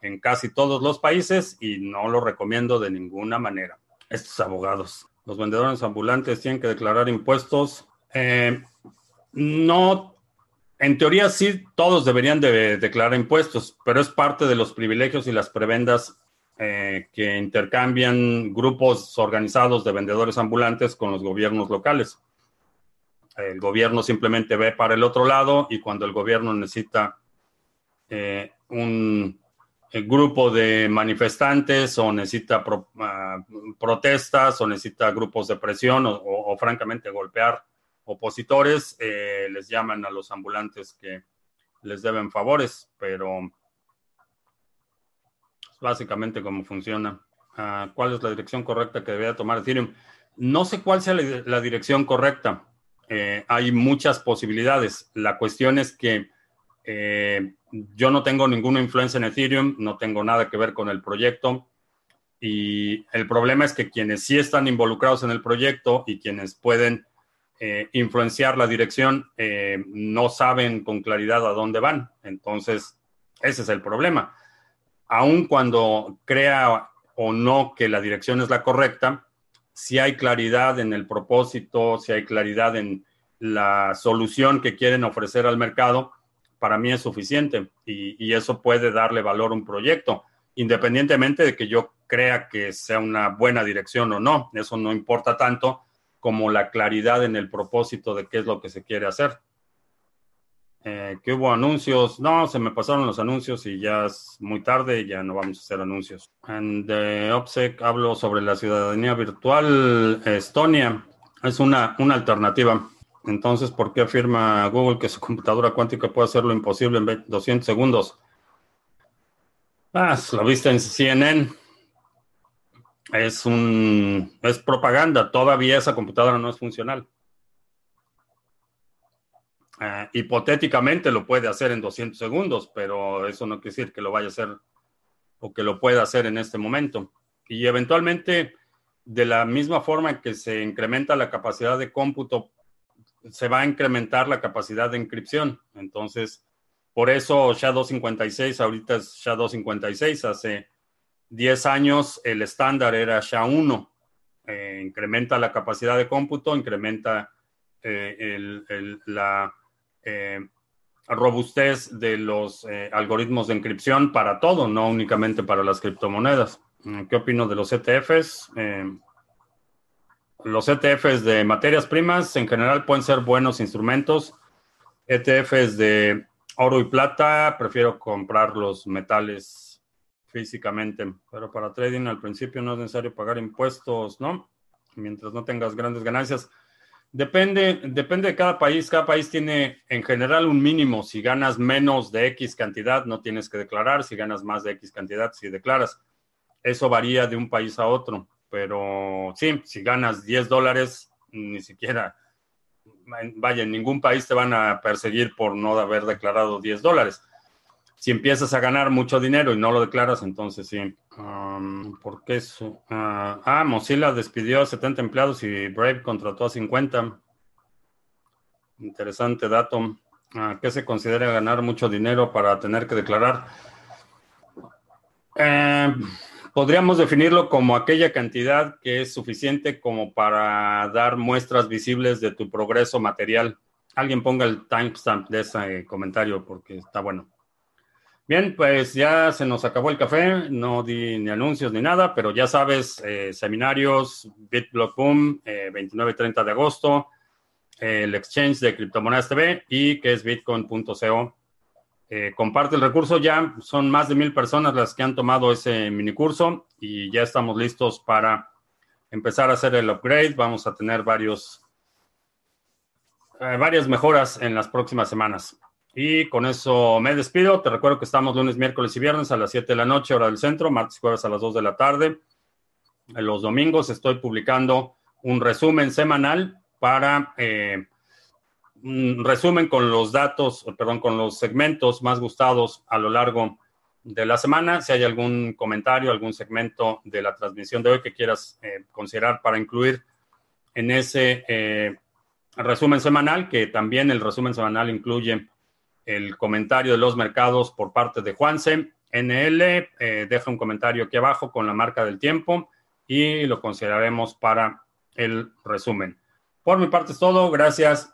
en casi todos los países y no lo recomiendo de ninguna manera. Estos abogados, los vendedores ambulantes tienen que declarar impuestos. Eh, no, en teoría sí, todos deberían de declarar impuestos, pero es parte de los privilegios y las prebendas eh, que intercambian grupos organizados de vendedores ambulantes con los gobiernos locales. El gobierno simplemente ve para el otro lado y cuando el gobierno necesita eh, un eh, grupo de manifestantes o necesita ah, protestas o necesita grupos de presión o francamente golpear opositores, les llaman a los ambulantes que les deben favores, pero básicamente cómo funciona. Ah, ¿Cuál es la dirección correcta que debería tomar Ethereum? No sé cuál sea la, dirección correcta. Eh, hay muchas posibilidades. La cuestión es que eh, yo no tengo ninguna influencia en Ethereum, no tengo nada que ver con el proyecto. Y el problema es que quienes sí están involucrados en el proyecto y quienes pueden eh, influenciar la dirección no saben con claridad a dónde van. Entonces, ese es el problema aun cuando crea o no que la dirección es la correcta, si hay claridad en el propósito, si hay claridad en la solución que quieren ofrecer al mercado, para mí es suficiente y, eso puede darle valor a un proyecto, independientemente de que yo crea que sea una buena dirección o no. Eso no importa tanto como la claridad en el propósito de qué es lo que se quiere hacer. Eh, hubo anuncios. No, se me pasaron los anuncios y ya es muy tarde, ya no vamos a hacer anuncios. En the OPSEC hablo sobre la ciudadanía virtual. Estonia es una, una alternativa. Entonces, ¿por qué afirma Google que su computadora cuántica puede hacer lo imposible en 200 segundos? Ah, lo viste en CNN. Es un es propaganda. Todavía esa computadora no es funcional. Eh, hipotéticamente lo puede hacer en 200 segundos, pero eso no quiere decir que lo vaya a hacer o que lo pueda hacer en este momento. Y eventualmente, de la misma forma que se incrementa la capacidad de cómputo, se va a incrementar la capacidad de encripción. Entonces, por eso SHA-256 ahorita es SHA-256. Hace 10 años el estándar era SHA-1. Eh, incrementa la capacidad de cómputo, incrementa eh, la eh, robustez de los algoritmos de encripción para todo, no únicamente para las criptomonedas. ¿Qué opino de los ETFs? Los ETFs de materias primas en general pueden ser buenos instrumentos. ETFs de oro y plata, prefiero comprar los metales físicamente, pero para trading al principio no es necesario pagar impuestos, ¿no? Mientras no tengas grandes ganancias. Depende, depende de cada país. Cada país tiene en general un mínimo. Si ganas menos de X cantidad, no tienes que declarar. Si ganas más de X cantidad, si declaras. Eso varía de un país a otro. Pero sí, si ganas 10 dólares, ni siquiera, vaya, en ningún país te van a perseguir por no haber declarado 10 dólares si empiezas a ganar mucho dinero y no lo declaras, entonces sí. Um, ¿Por qué eso? ah, ah Mozilla despidió a 70 empleados y Brave contrató a 50. Interesante dato. Ah, ¿Qué se considera ganar mucho dinero para tener que declarar? Eh, podríamos definirlo como aquella cantidad que es suficiente como para dar muestras visibles de tu progreso material. Alguien ponga el timestamp de ese comentario porque está bueno. Bien, pues ya se nos acabó el café, no di ni anuncios ni nada, pero ya sabes, eh, seminarios, BitBlock Boom, 29 y 30 de agosto, el exchange de criptomonedas TV y que es bitcoin.co. Eh, comparte el recurso, ya son más de mil personas las que han tomado ese mini curso y ya estamos listos para empezar a hacer el upgrade. Vamos a tener varios, eh, varias mejoras en las próximas semanas. Y con eso me despido. Te recuerdo que estamos lunes, miércoles y viernes a las 7 de la noche, hora del centro, martes y jueves a las 2 de la tarde. Los domingos estoy publicando un resumen semanal para eh, resumen con los datos, perdón, con los segmentos más gustados a lo largo de la semana. Si hay algún comentario, algún segmento de la transmisión de hoy que quieras eh, considerar para incluir en ese eh, resumen semanal, que también el resumen semanal incluye el comentario de los mercados por parte de Juanse. NL, eh, deja un comentario aquí abajo con la marca del tiempo y lo consideraremos para el resumen. Por mi parte es todo. Gracias